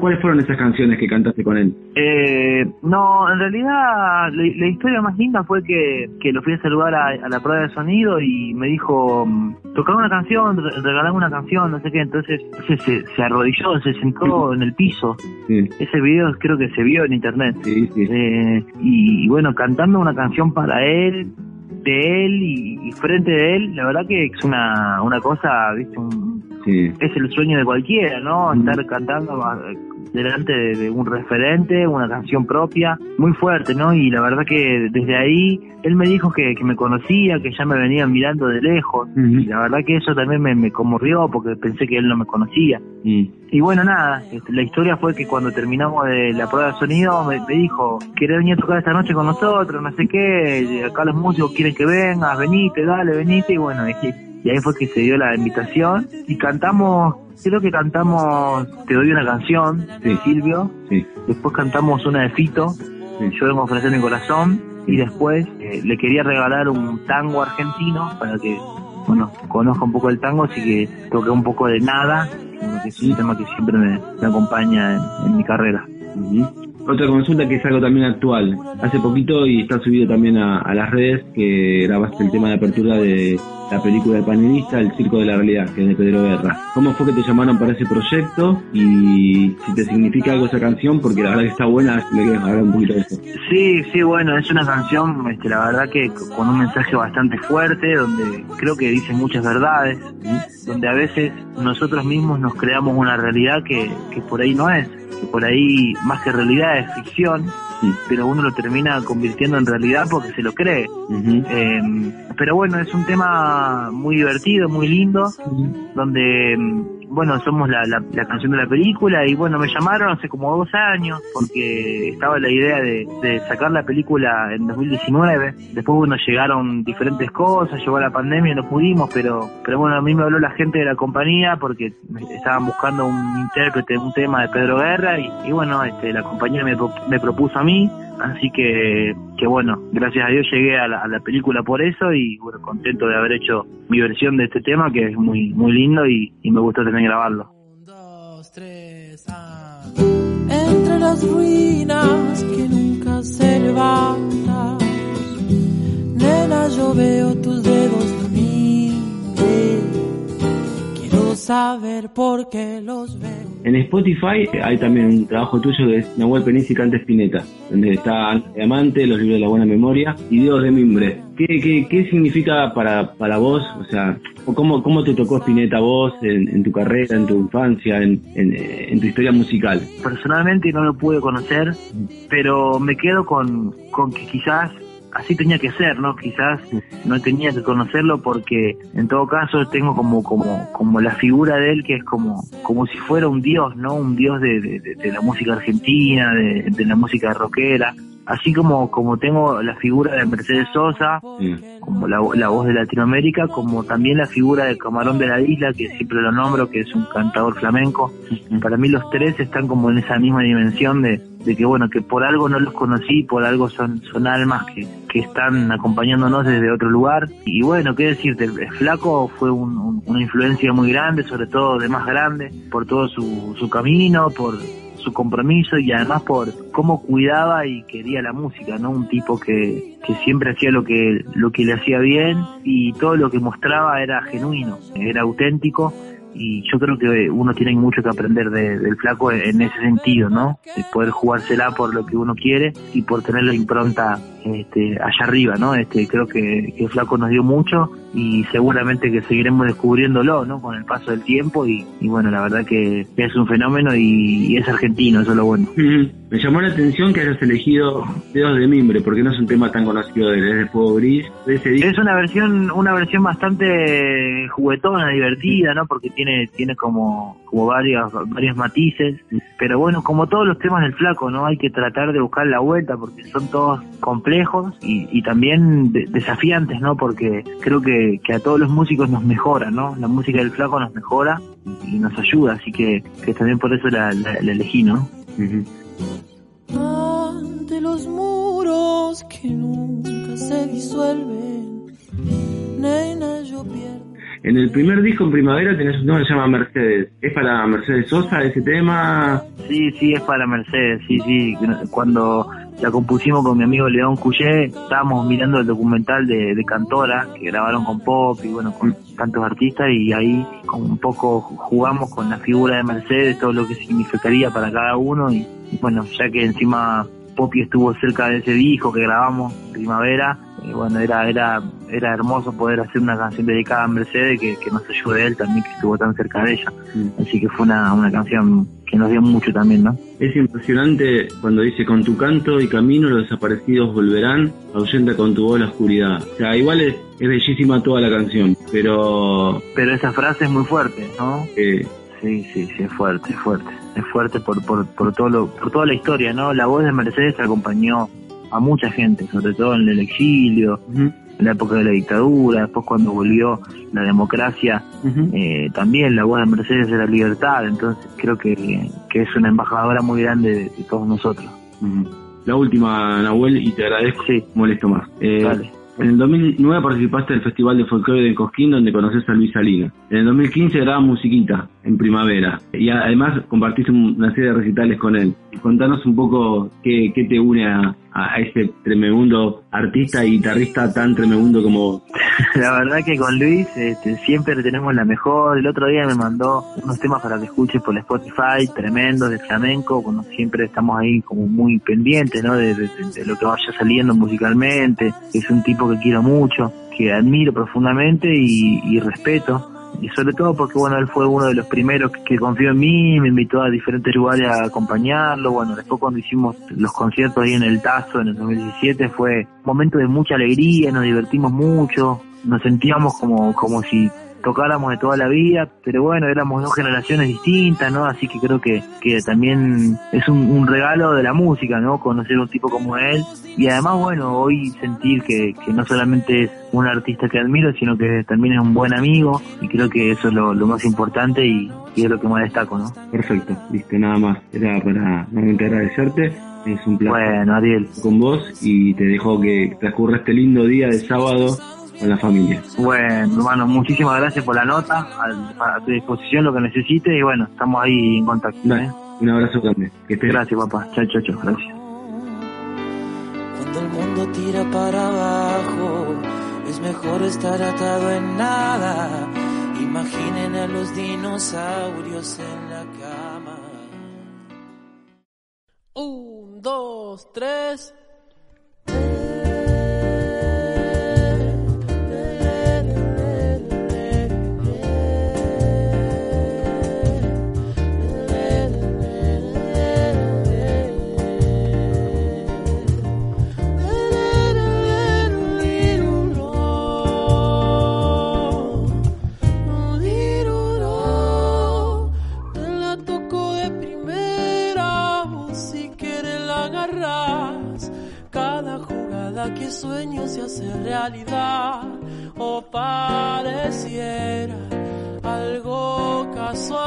¿cuáles fueron esas canciones que cantaste con él? Eh, no, en realidad la, la, historia más linda fue que, que lo fui a saludar a, a la prueba de sonido y me dijo, tocar una canción, regalarme una canción, no sé qué, entonces, se, se, arrodilló, se sentó en el piso. Sí. Ese video creo que se vio en internet. Sí, sí. Eh, y, bueno, cantando una canción para él, de él y, frente de él, la verdad que es una, una cosa, ¿viste? Un, Es el sueño de cualquiera, ¿no? Estar cantando delante de, un referente, una canción propia, muy fuerte, ¿no? Y la verdad que desde ahí él me dijo que, me conocía, que ya me venía mirando de lejos, y la verdad que eso también me, conmovió porque pensé que él no me conocía. Y bueno, nada, este, la historia fue que cuando terminamos de la prueba de sonido me, dijo, ¿querés venir a tocar esta noche con nosotros? No sé qué, acá los músicos quieren que vengas, venite, dale, venite, y bueno, y, y ahí fue que se dio la invitación y cantamos creo que cantamos Te doy una canción de Silvio, después cantamos una de Fito, Yo vengo a ofrecer mi corazón, y después eh, le quería regalar un tango argentino para que, bueno, conozca un poco el tango, así que toqué un poco de nada, que es un tema que siempre me, acompaña en, mi carrera. Otra consulta que es algo también actual. Hace poquito y está subido también a, las redes que grabaste el tema de apertura de la película del panelista El Circo de la Realidad, que es de Pedro Guerra. ¿Cómo fue que te llamaron para ese proyecto? Y si te significa algo esa canción, porque la verdad que está buena, me quieres hablar un poquito de eso. Sí, sí, bueno, es una canción, este, la verdad que con un mensaje bastante fuerte, donde creo que dice muchas verdades, donde a veces nosotros mismos nos creamos una realidad que, que por ahí no es, que por ahí más que realidad es ficción, pero uno lo termina convirtiendo en realidad porque se lo cree. Em, pero bueno, es un tema muy divertido, muy lindo, donde bueno, somos la, la, canción de la película y bueno, me llamaron hace como dos años porque estaba la idea de, sacar la película en 2019. Después, bueno, llegaron diferentes cosas, llegó la pandemia, no pudimos, pero, pero bueno, a mí me habló la gente de la compañía porque estaban buscando un intérprete, un tema de Pedro Guerra y, bueno, este, la compañía me, me propuso a mí Así que, que bueno, gracias a Dios llegué a la, película por eso y bueno, contento de haber hecho mi versión de este tema que es muy muy lindo y, me gustó también grabarlo. Ah. Tus dedos saber por qué los veo. En Spotify hay también un trabajo tuyo de Nahuel Penici y Cante Spinetta, donde está Diamante, Los Libros de la Buena Memoria y Dios de Mimbre. ¿Qué, qué, qué significa para, para vos? O sea, ¿cómo, cómo te tocó Spinetta vos en, tu carrera, en tu infancia, en, en, tu historia musical? Personalmente no lo pude conocer, pero me quedo con, con que quizás así tenía que ser, ¿no? Quizás no tenía que conocerlo porque en todo caso tengo como como como la figura de él que es como como si fuera un dios, ¿no? Un dios de, de, la música argentina, de, de la música rockera así como como tengo la figura de Mercedes Sosa como la, la, voz de Latinoamérica como también la figura de Camarón de la Isla que siempre lo nombro que es un cantador flamenco para mí los tres están como en esa misma dimensión de, de que bueno que por algo no los conocí por algo son son almas que, que están acompañándonos desde otro lugar. Y bueno qué decirte el flaco fue una influencia muy grande sobre todo de más grande por todo su, su camino por su compromiso y además por cómo cuidaba y quería la música, ¿no? Un tipo que, que siempre hacía lo que, lo que le hacía bien y todo lo que mostraba era genuino, era auténtico y yo creo que uno tiene mucho que aprender del flaco en ese sentido, ¿no? De poder jugársela por lo que uno quiere y por tener la impronta este, allá arriba, ¿no? Este, creo que, flaco nos dio mucho y seguramente que seguiremos descubriéndolo, ¿no? Con el paso del tiempo y, bueno, la verdad que es un fenómeno y, es argentino, eso es lo bueno. Me llamó la atención que hayas elegido Dedos de Mimbre, porque no es un tema tan conocido de, de Fuego Gris. es una versión, una versión bastante juguetona, divertida, ¿no? Porque tiene, tiene como, como varios, varios matices, pero bueno, como todos los temas del flaco, ¿no? Hay que tratar de buscar la vuelta porque son todos complejos y, también desafiantes, ¿no? Porque creo que que, a todos los músicos nos mejora, ¿no? La música del flaco nos mejora y nos ayuda, así que, que también por eso la, la, elegí, ¿no? Ante los muros que nunca se disuelven, nena, yo pierdo. En el primer disco en primavera tenés un tema que se llama Mercedes. ¿Es para Mercedes Sosa ese tema? Sí, sí, es para Mercedes, sí, sí. Cuando la compusimos con mi amigo León Cuyé, estábamos mirando el documental de, Cantora, que grabaron con Pop y bueno, con tantos artistas y ahí un poco jugamos con la figura de Mercedes, todo lo que significaría para cada uno y, bueno, ya que encima Poppy estuvo cerca de ese disco que grabamos, Primavera, y bueno, era, era, era hermoso poder hacer una canción dedicada a Mercedes que, que nos ayude él también, que estuvo tan cerca de ella. Mm. Así que fue una, una canción que nos dio mucho también, ¿no? Es impresionante cuando dice con tu canto y camino los desaparecidos volverán, ahuyenta con tu voz la oscuridad. O sea, igual es, es bellísima toda la canción, pero... Pero esa frase es muy fuerte, ¿no? eh, Sí, sí, sí, es fuerte, es fuerte. Es fuerte por, por, por, todo lo, por toda la historia, ¿no? La voz de Mercedes acompañó a mucha gente, sobre todo en el exilio, en la época de la dictadura, después cuando volvió la democracia, eh, también la voz de Mercedes era libertad, entonces creo que, que es una embajadora muy grande de, de todos nosotros. La última, Nahuel, y te agradezco, Sí. molesto más. Eh, Dale. En el 2009 participaste del Festival de Folclore de Cosquín, donde conoces a Luis Salinas. En el 2015 grabas musiquita en primavera. Y además compartiste un- una serie de recitales con él. Contanos un poco qué, qué te une a, a ese tremendo artista y guitarrista tan tremendo como. La verdad que con Luis este, siempre tenemos la mejor. El otro día me mandó unos temas para que escuches por Spotify, tremendos de flamenco. Bueno, siempre estamos ahí como muy pendientes, ¿no? De, lo que vaya saliendo musicalmente. Es un tipo que quiero mucho, que admiro profundamente y respeto. Y sobre todo porque, bueno, él fue uno de los primeros que, confió en mí, me invitó a diferentes lugares a acompañarlo. Bueno, después cuando hicimos los conciertos ahí en el Tazo en el 2017 fue momento de mucha alegría, nos divertimos mucho, nos sentíamos como, como si tocáramos de toda la vida, pero bueno, éramos dos generaciones distintas, ¿no? Así que creo que, que también es un, un regalo de la música, ¿no? Conocer un tipo como él y además, bueno, hoy sentir que, que no solamente es un artista que admiro, sino que también es un buen amigo y creo que eso es lo, lo más importante y, y es lo que más destaco, ¿no? Perfecto, viste, nada más. Era para nuevamente agradecerte. Es un placer Bueno, Ariel, con vos y te dejo que transcurra este lindo día de sábado con la familia. bueno, hermano, muchísimas gracias por la nota, a, a tu disposición lo que necesites y bueno, estamos ahí en contacto. Dale, ¿eh? un abrazo grande. Que estés Gracias, papá. Chao, chao, chao. Gracias. Cuando el mundo tira para abajo, es mejor estar atado en nada. Imaginen a los dinosaurios en la cama. Un, dos, tres. Sueño se hace realidad, o pareciera algo casual.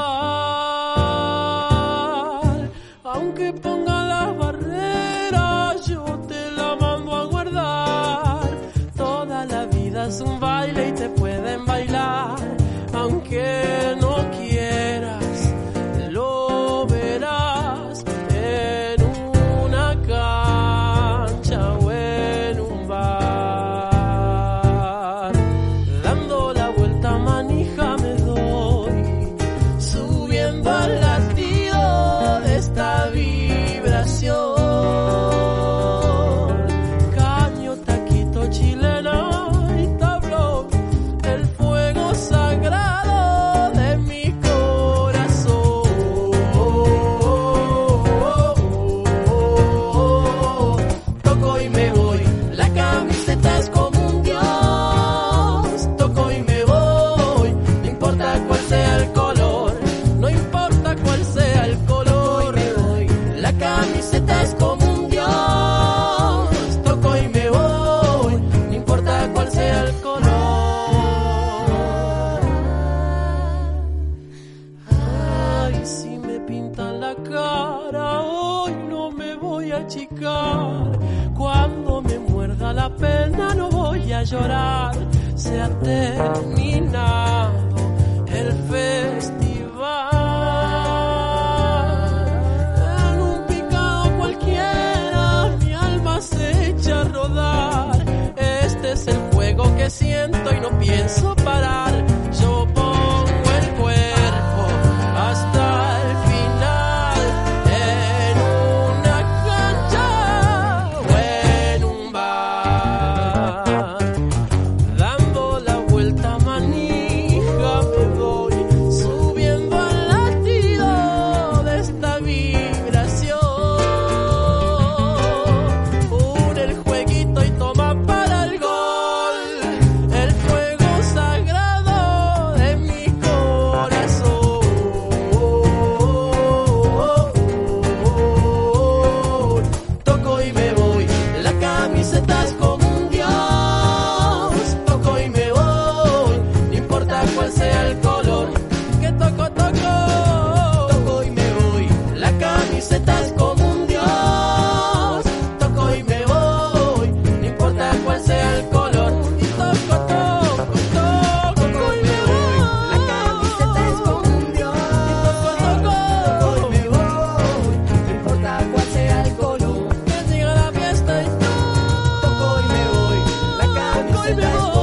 Oh.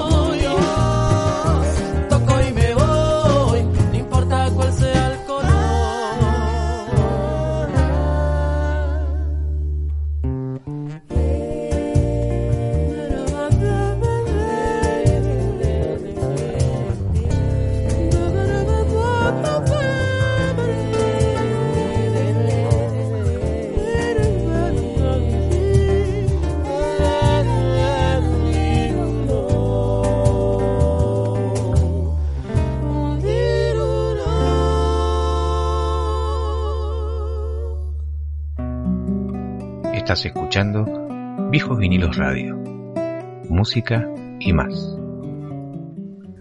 Escuchando Viejos Vinilos Radio. Música y más.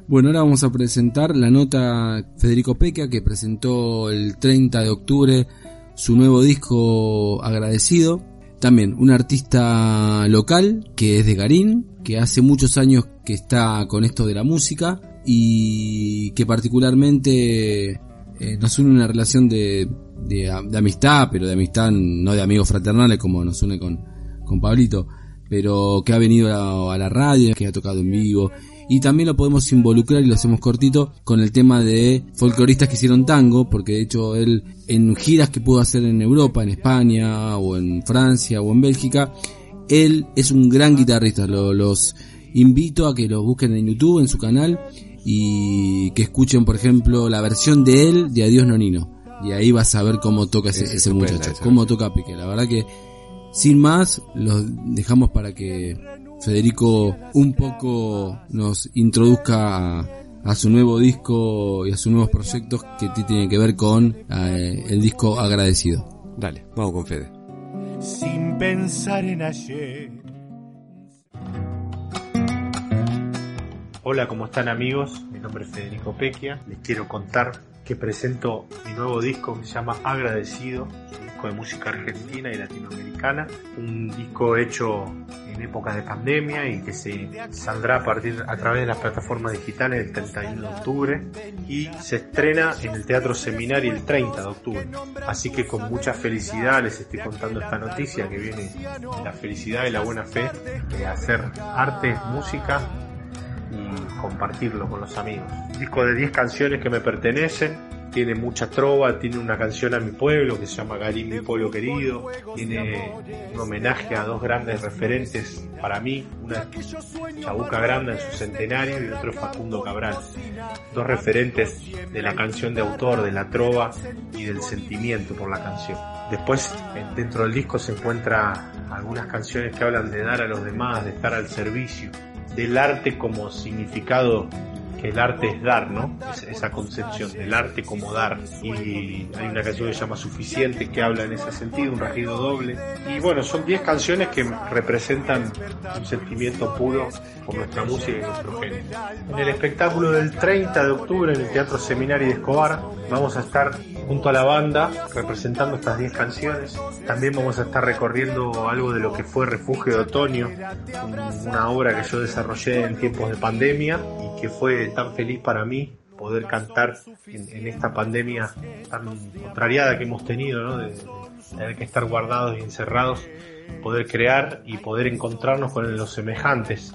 Bueno, ahora vamos a presentar la nota Federico Peca que presentó el 30 de octubre su nuevo disco Agradecido. También un artista local que es de Garín, que hace muchos años que está con esto de la música y que particularmente eh, nos une una relación de, de, de amistad, pero de amistad no de amigos fraternales como nos une con, con Pablito, pero que ha venido a, la radio, que ha tocado en vivo. Y también lo podemos involucrar y lo hacemos cortito con el tema de folcloristas que hicieron tango, porque de hecho él en giras que pudo hacer en Europa, en España o en Francia o en Bélgica, él es un gran guitarrista, Lo- los invito a que lo busquen en YouTube, en su canal y que escuchen por ejemplo la versión de él de Adiós Nonino. Y ahí vas a ver cómo toca ese, Es ese muchacho, esa cómo toca Pique. La verdad que sin más, los dejamos para que Federico un poco nos introduzca a, a su nuevo disco y a sus nuevos proyectos que tienen que ver con eh, el disco Agradecido. Dale, vamos con Fede. sin pensar en ayer. Hola, ¿cómo están amigos? Mi nombre es Federico Pequia. Les quiero contar que presento mi nuevo disco que se llama Agradecido, un disco de música argentina y latinoamericana, un disco hecho en épocas de pandemia y que se saldrá a partir a través de las plataformas digitales el 31 de octubre y se estrena en el Teatro Seminario el 30 de octubre. Así que con mucha felicidad les estoy contando esta noticia que viene la felicidad y la buena fe de hacer arte, música compartirlo con los amigos. Disco de 10 canciones que me pertenecen, tiene mucha trova, tiene una canción a mi pueblo que se llama Garín, mi pueblo querido, tiene un homenaje a dos grandes referentes para mí, una es Chabuca Granda en su centenario y otro Facundo Cabral, dos referentes de la canción de autor, de la trova y del sentimiento por la canción. Después, dentro del disco se encuentra algunas canciones que hablan de dar a los demás, de estar al servicio, del arte como significado que el arte es dar, ¿no? Es- esa concepción del arte como dar. Y hay una canción que se llama Suficiente que habla en ese sentido, un rajido doble. Y bueno, son 10 canciones que representan un sentimiento puro por nuestra música y nuestro género. En el espectáculo del 30 de octubre en el Teatro Seminario de Escobar vamos a estar junto a la banda representando estas 10 canciones. También vamos a estar recorriendo algo de lo que fue Refugio de Otoño, un- una obra que yo desarrollé en tiempos de pandemia y que fue tan feliz para mí poder cantar en, esta pandemia tan contrariada que hemos tenido, ¿no? de tener que estar guardados y encerrados, poder crear y poder encontrarnos con los semejantes.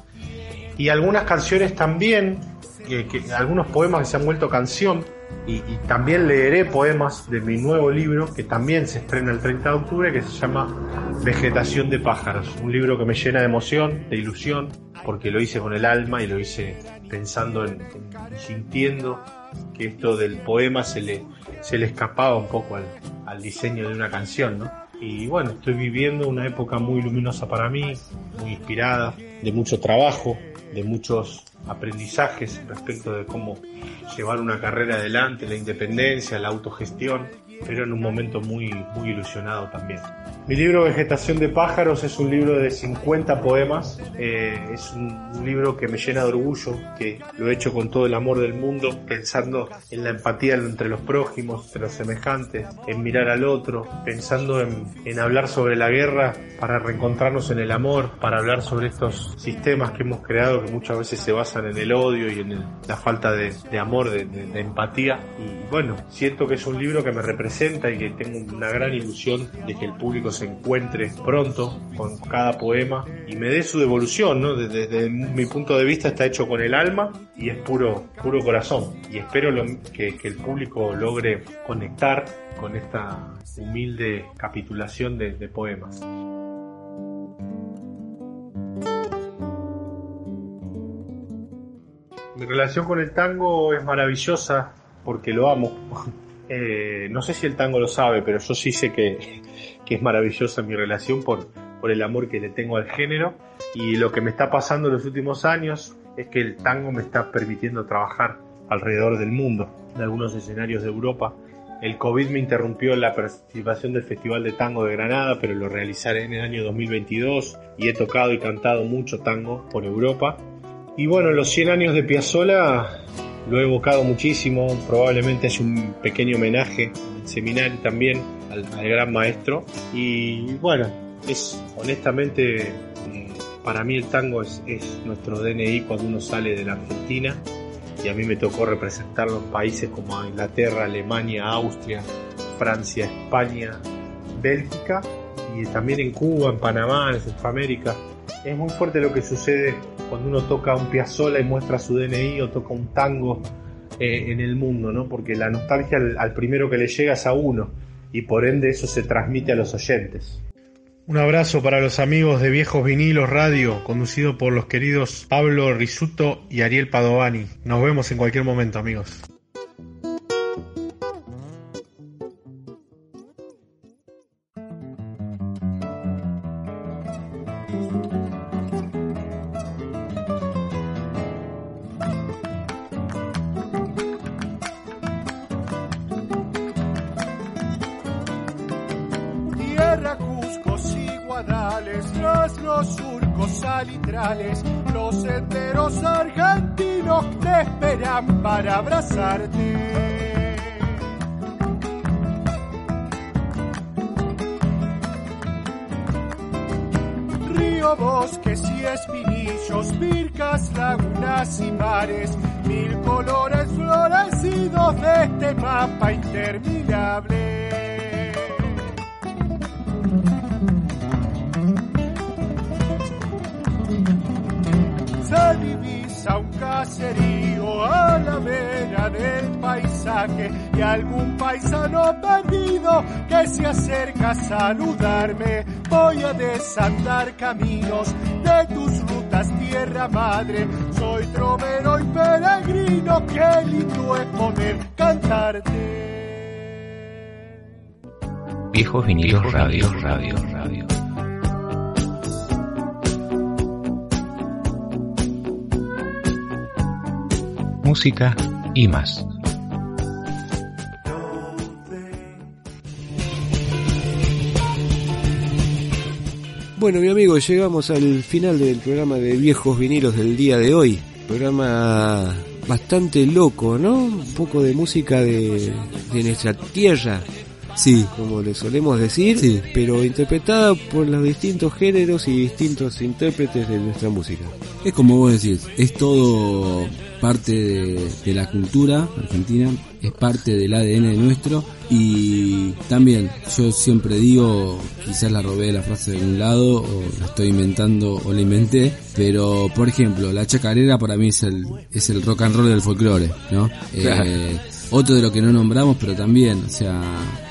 y algunas canciones también, que, algunos poemas que se han vuelto canción, y, y también leeré poemas de mi nuevo libro, que también se estrena el 30 de octubre, que se llama Vegetación de pájaros, un libro que me llena de emoción, de ilusión, porque lo hice con el alma y lo hice pensando en, sintiendo que esto del poema se le, se le escapaba un poco al, al diseño de una canción, ¿no? Y bueno, estoy viviendo una época muy luminosa para mí, muy inspirada, de mucho trabajo, de muchos aprendizajes respecto de cómo llevar una carrera adelante, la independencia, la autogestión, pero en un momento muy, muy ilusionado también. Mi libro Vegetación de pájaros es un libro de 50 poemas, eh, es un, libro que me llena de orgullo, que lo he hecho con todo el amor del mundo, pensando en la empatía entre los prójimos, entre los semejantes, en mirar al otro, pensando en, en hablar sobre la guerra para reencontrarnos en el amor, para hablar sobre estos sistemas que hemos creado que muchas veces se basan en el odio y en el- la falta de, de amor, de, de- de empatía. Y bueno, siento que es un libro que me representa y que tengo una gran ilusión de que el público se encuentre pronto con cada poema y me dé su devolución, ¿no? Desde, mi punto de vista está hecho con el alma y es puro, puro corazón. Y espero que el público logre conectar con esta humilde capitulación de- de poemas. Mi relación con el tango es maravillosa porque lo amo. Eh, no sé si el tango lo sabe, pero yo sí sé que, es maravillosa mi relación por, por el amor que le tengo al género. Y lo que me está pasando en los últimos años es que el tango me está permitiendo trabajar alrededor del mundo, en algunos escenarios de Europa. El COVID me interrumpió la participación del Festival de Tango de Granada, pero lo realizaré en el año 2022 y he tocado y cantado mucho tango por Europa. Y bueno, los 100 años de Piazzolla lo he evocado muchísimo, probablemente es un pequeño homenaje en el seminario también al, al gran maestro. Y bueno, es honestamente, eh, para mí el tango es, es nuestro DNI cuando uno sale de la Argentina. Y a mí me tocó representarlo en países como Inglaterra, Alemania, Austria, Francia, España, Bélgica y también en Cuba, en Panamá, en Centroamérica. Es muy fuerte lo que sucede cuando uno toca un Piazzolla y muestra su DNI o toca un tango eh, en el mundo, ¿no? Porque la nostalgia al, al primero que le llega es a uno y por ende eso se transmite a los oyentes. Un abrazo para los amigos de Viejos Vinilos Radio, conducido por los queridos Pablo Risuto y Ariel Padovani. Nos vemos en cualquier momento, amigos. Para abrazarte. Río, bosques y espinillos, vircas, lagunas y mares, mil colores florecidos de este mapa interminable. Y algún paisano perdido que se acerca a saludarme. Voy a desandar caminos de tus rutas, tierra madre. Soy trovero y peregrino, qué lindo es poder cantarte. Viejos vinilos radio, radio, radio. Música y más. Bueno, mi amigo, llegamos al final del programa de viejos vinilos del día de hoy. Programa bastante loco, ¿no? Un poco de música de, de nuestra tierra. Sí. como le solemos decir, Sí. pero interpretada por los distintos géneros y distintos intérpretes de nuestra música. Es como vos decís, es todo parte de, de la cultura argentina, es parte del ADN nuestro y también yo siempre digo, quizás la robé la frase de algún lado o la estoy inventando o la inventé, pero por ejemplo, la chacarera para mí es el, es el rock and roll del folclore, ¿no? Claro. Eh, otro de lo que no nombramos, pero también, o sea,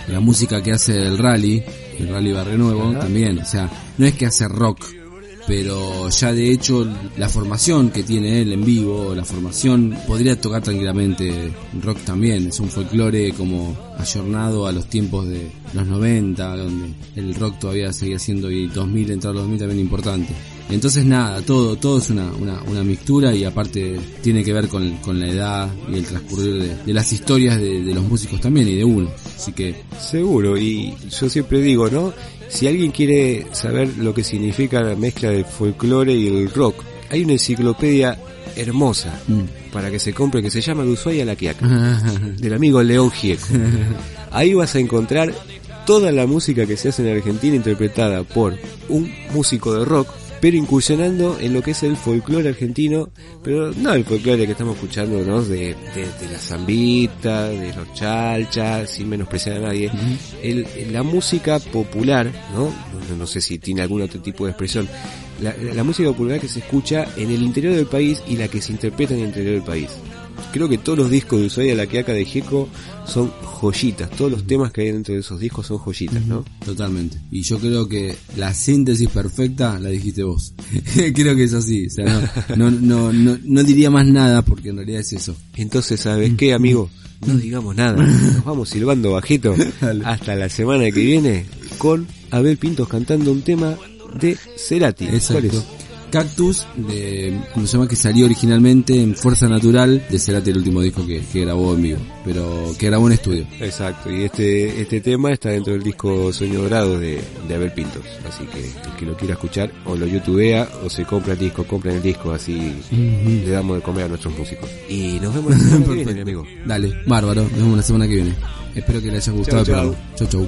la música que hace el rally, el rally Barrio Nuevo, Ajá. también, o sea, no es que hace rock, pero ya de hecho la formación que tiene él en vivo, la formación podría tocar tranquilamente rock también, es un folclore como ayornado a los tiempos de los 90, donde el rock todavía seguía siendo y 2000, entrar los 2000 también importante. Entonces nada, todo, todo es una, una, una mixtura y aparte tiene que ver con, con la edad y el transcurrir de, de las historias de, de los músicos también y de uno. Así que Seguro, y yo siempre digo, ¿no? Si alguien quiere saber lo que significa la mezcla del folclore y el rock, hay una enciclopedia hermosa mm. para que se compre que se llama De Ushuaia la Quiaca, del amigo León Gieco. Ahí vas a encontrar toda la música que se hace en Argentina interpretada por un músico de rock, pero incursionando en lo que es el folclore argentino, pero no el folclore que estamos escuchando, ¿no? De, de, de la zambita, de los chalchas, sin menospreciar a nadie. El- la música popular, ¿no? No, no sé si tiene algún otro tipo de expresión. La, la música popular que se escucha en el interior del país y la que se interpreta en el interior del país. Creo que todos los discos de Ushuaia La Quiaca de Gieco son joyitas. Todos los temas que hay dentro de esos discos son joyitas, ¿no? Totalmente. Y yo creo que la síntesis perfecta la dijiste vos. creo que es así. O sea, no, no, no, no, no diría más nada porque en realidad es eso. Entonces, ¿sabes qué, amigo? No digamos nada. Nos vamos silbando bajito hasta la semana que viene con Abel Pintos cantando un tema de Cerati. ¿Cuál Exacto. Cactus, de, como se llama, que salió originalmente en Fuerza Natural de Cerati, el último disco que, que grabó en vivo, pero que grabó en estudio. Exacto, y este este tema está dentro del disco Sueño Dorado de, de Abel Pintos. Así que el que lo quiera escuchar, o lo youtubea, o se compra el disco, compra el disco, así le damos de comer a nuestros músicos. Y nos vemos la semana que viene, mi amigo. Dale, bárbaro, nos vemos la semana que viene. Espero que les haya gustado Chau, programa. Chau, chau.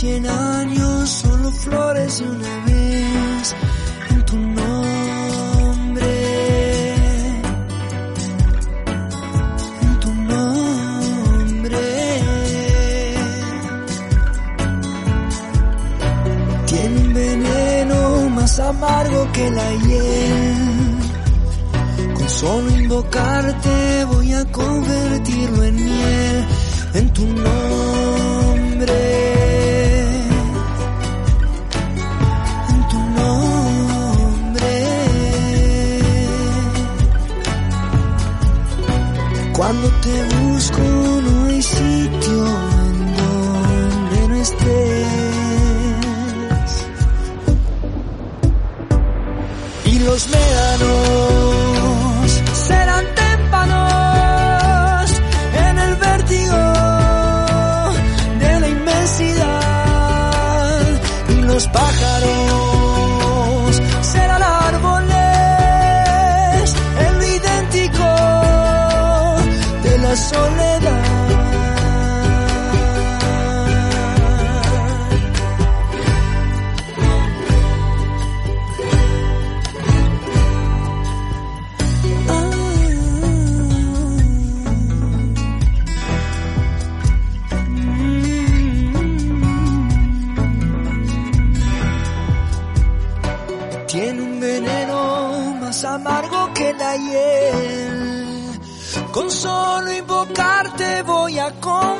Cien años, solo florece una vez en tu nombre. En tu nombre. Tiene un veneno más amargo que la hiel. Con solo invocarte voy a convertirlo en miel en tu nombre. Cuando te busco invocarte voy